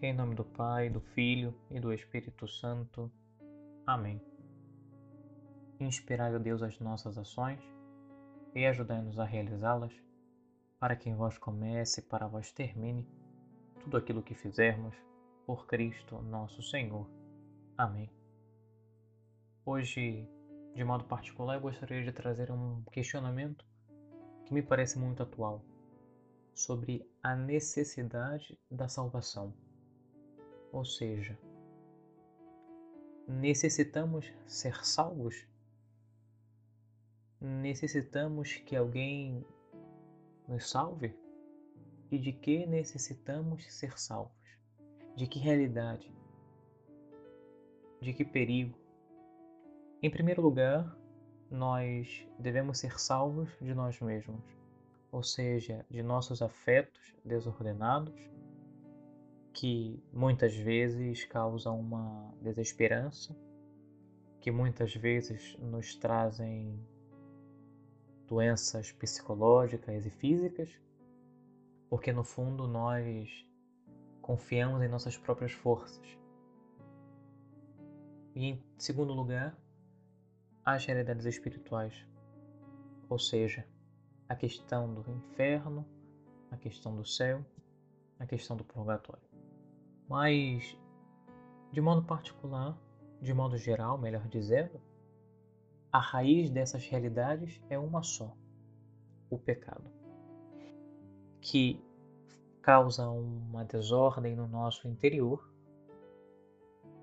Em nome do Pai, do Filho e do Espírito Santo. Amém. Inspirai, ó Deus, as nossas ações e ajudai-nos a realizá-las, para que em vós comece e para vós termine tudo aquilo que fizermos, por Cristo nosso Senhor. Amém. Hoje, de modo particular, eu gostaria de trazer um questionamento que me parece muito atual sobre a necessidade da salvação. Ou seja, necessitamos ser salvos? Necessitamos que alguém nos salve? E de que necessitamos ser salvos? De que realidade? De que perigo? Em primeiro lugar, nós devemos ser salvos de nós mesmos, ou seja, de nossos afetos desordenados que muitas vezes causam uma desesperança, que muitas vezes nos trazem doenças psicológicas e físicas, porque no fundo nós confiamos em nossas próprias forças. E em segundo lugar, as realidades espirituais, ou seja, a questão do inferno, a questão do céu, a questão do purgatório. Mas, de modo particular, de modo geral, melhor dizendo, a raiz dessas realidades é uma só: o pecado, que causa uma desordem no nosso interior,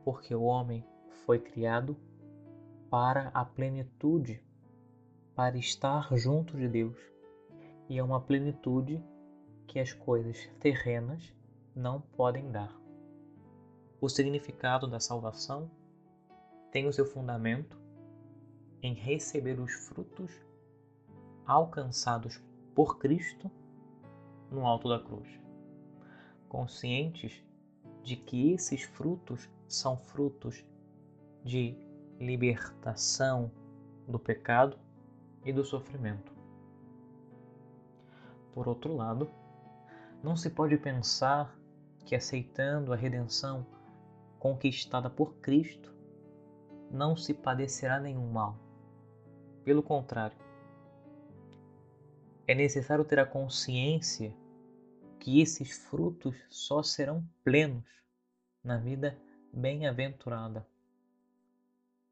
porque o homem foi criado para a plenitude, para estar junto de Deus, e é uma plenitude que as coisas terrenas não podem dar. O significado da salvação tem o seu fundamento em receber os frutos alcançados por Cristo no alto da cruz. Conscientes de que esses frutos são frutos de libertação do pecado e do sofrimento. Por outro lado, não se pode pensar que aceitando a redenção conquistada por Cristo, não se padecerá nenhum mal. Pelo contrário, é necessário ter a consciência que esses frutos só serão plenos na vida bem-aventurada,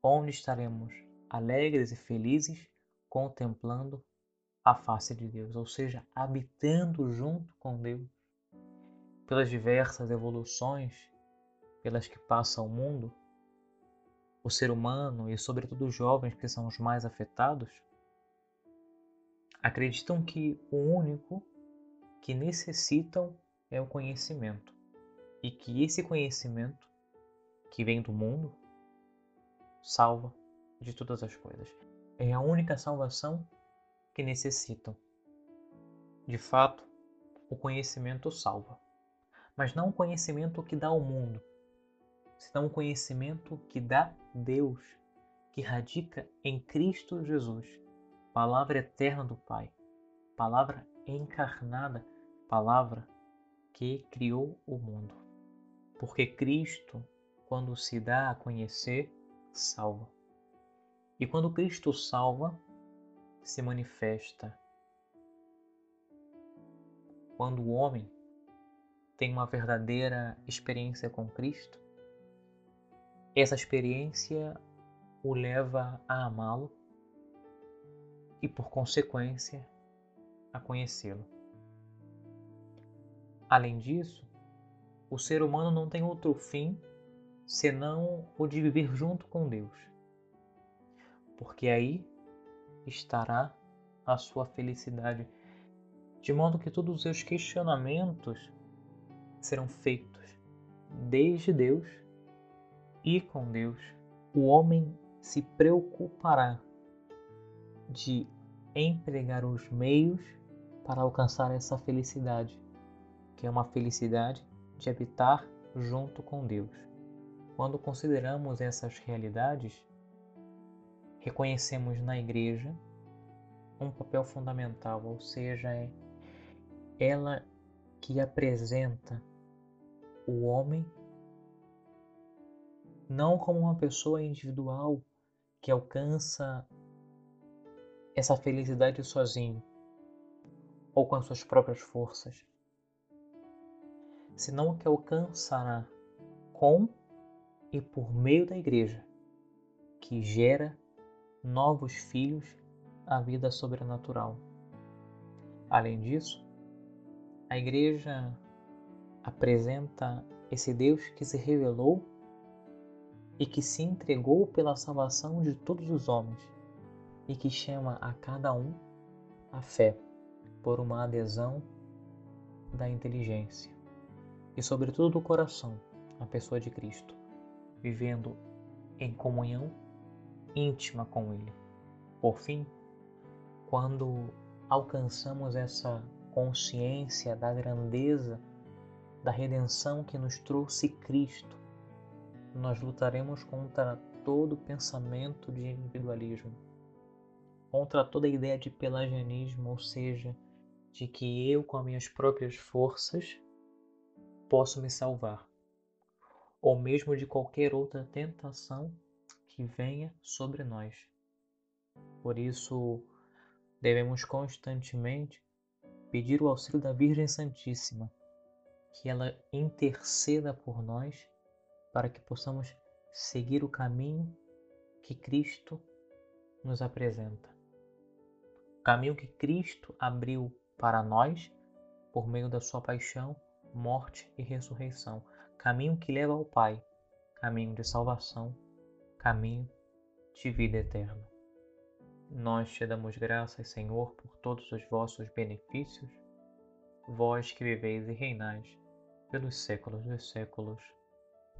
onde estaremos alegres e felizes contemplando a face de Deus, ou seja, habitando junto com Deus pelas diversas evoluções pelas que passa o mundo, o ser humano e, sobretudo, os jovens, que são os mais afetados, acreditam que o único que necessitam é o conhecimento e que esse conhecimento que vem do mundo salva de todas as coisas. É a única salvação que necessitam. De fato, o conhecimento salva, mas não o conhecimento que dá ao mundo, senão o conhecimento que dá Deus, que radica em Cristo Jesus, palavra eterna do Pai, palavra encarnada, palavra que criou o mundo. Porque Cristo, quando se dá a conhecer, salva. E quando Cristo salva, se manifesta. Quando o homem tem uma verdadeira experiência com Cristo, essa experiência o leva a amá-lo e, por consequência, a conhecê-lo. Além disso, o ser humano não tem outro fim senão o de viver junto com Deus, porque aí estará a sua felicidade, de modo que todos os seus questionamentos serão feitos desde Deus e com Deus, o homem se preocupará de empregar os meios para alcançar essa felicidade, que é uma felicidade de habitar junto com Deus. Quando consideramos essas realidades, reconhecemos na igreja um papel fundamental, ou seja, é ela que apresenta o homem não como uma pessoa individual que alcança essa felicidade sozinho ou com as suas próprias forças, senão que alcançará com e por meio da igreja, que gera novos filhos à vida sobrenatural. Além disso, a igreja apresenta esse Deus que se revelou e que se entregou pela salvação de todos os homens e que chama a cada um a fé por uma adesão da inteligência e, sobretudo, do coração, a pessoa de Cristo, vivendo em comunhão íntima com Ele. Por fim, quando alcançamos essa consciência da grandeza da redenção que nos trouxe Cristo, nós lutaremos contra todo pensamento de individualismo, contra toda ideia de pelagianismo, ou seja, de que eu, com as minhas próprias forças, posso me salvar, ou mesmo de qualquer outra tentação que venha sobre nós. Por isso, devemos constantemente pedir o auxílio da Virgem Santíssima, que ela interceda por nós para que possamos seguir o caminho que Cristo nos apresenta. O caminho que Cristo abriu para nós por meio da sua paixão, morte e ressurreição. Caminho que leva ao Pai, caminho de salvação, caminho de vida eterna. Nós te damos graças, Senhor, por todos os vossos benefícios, vós que viveis e reinais pelos séculos dos séculos.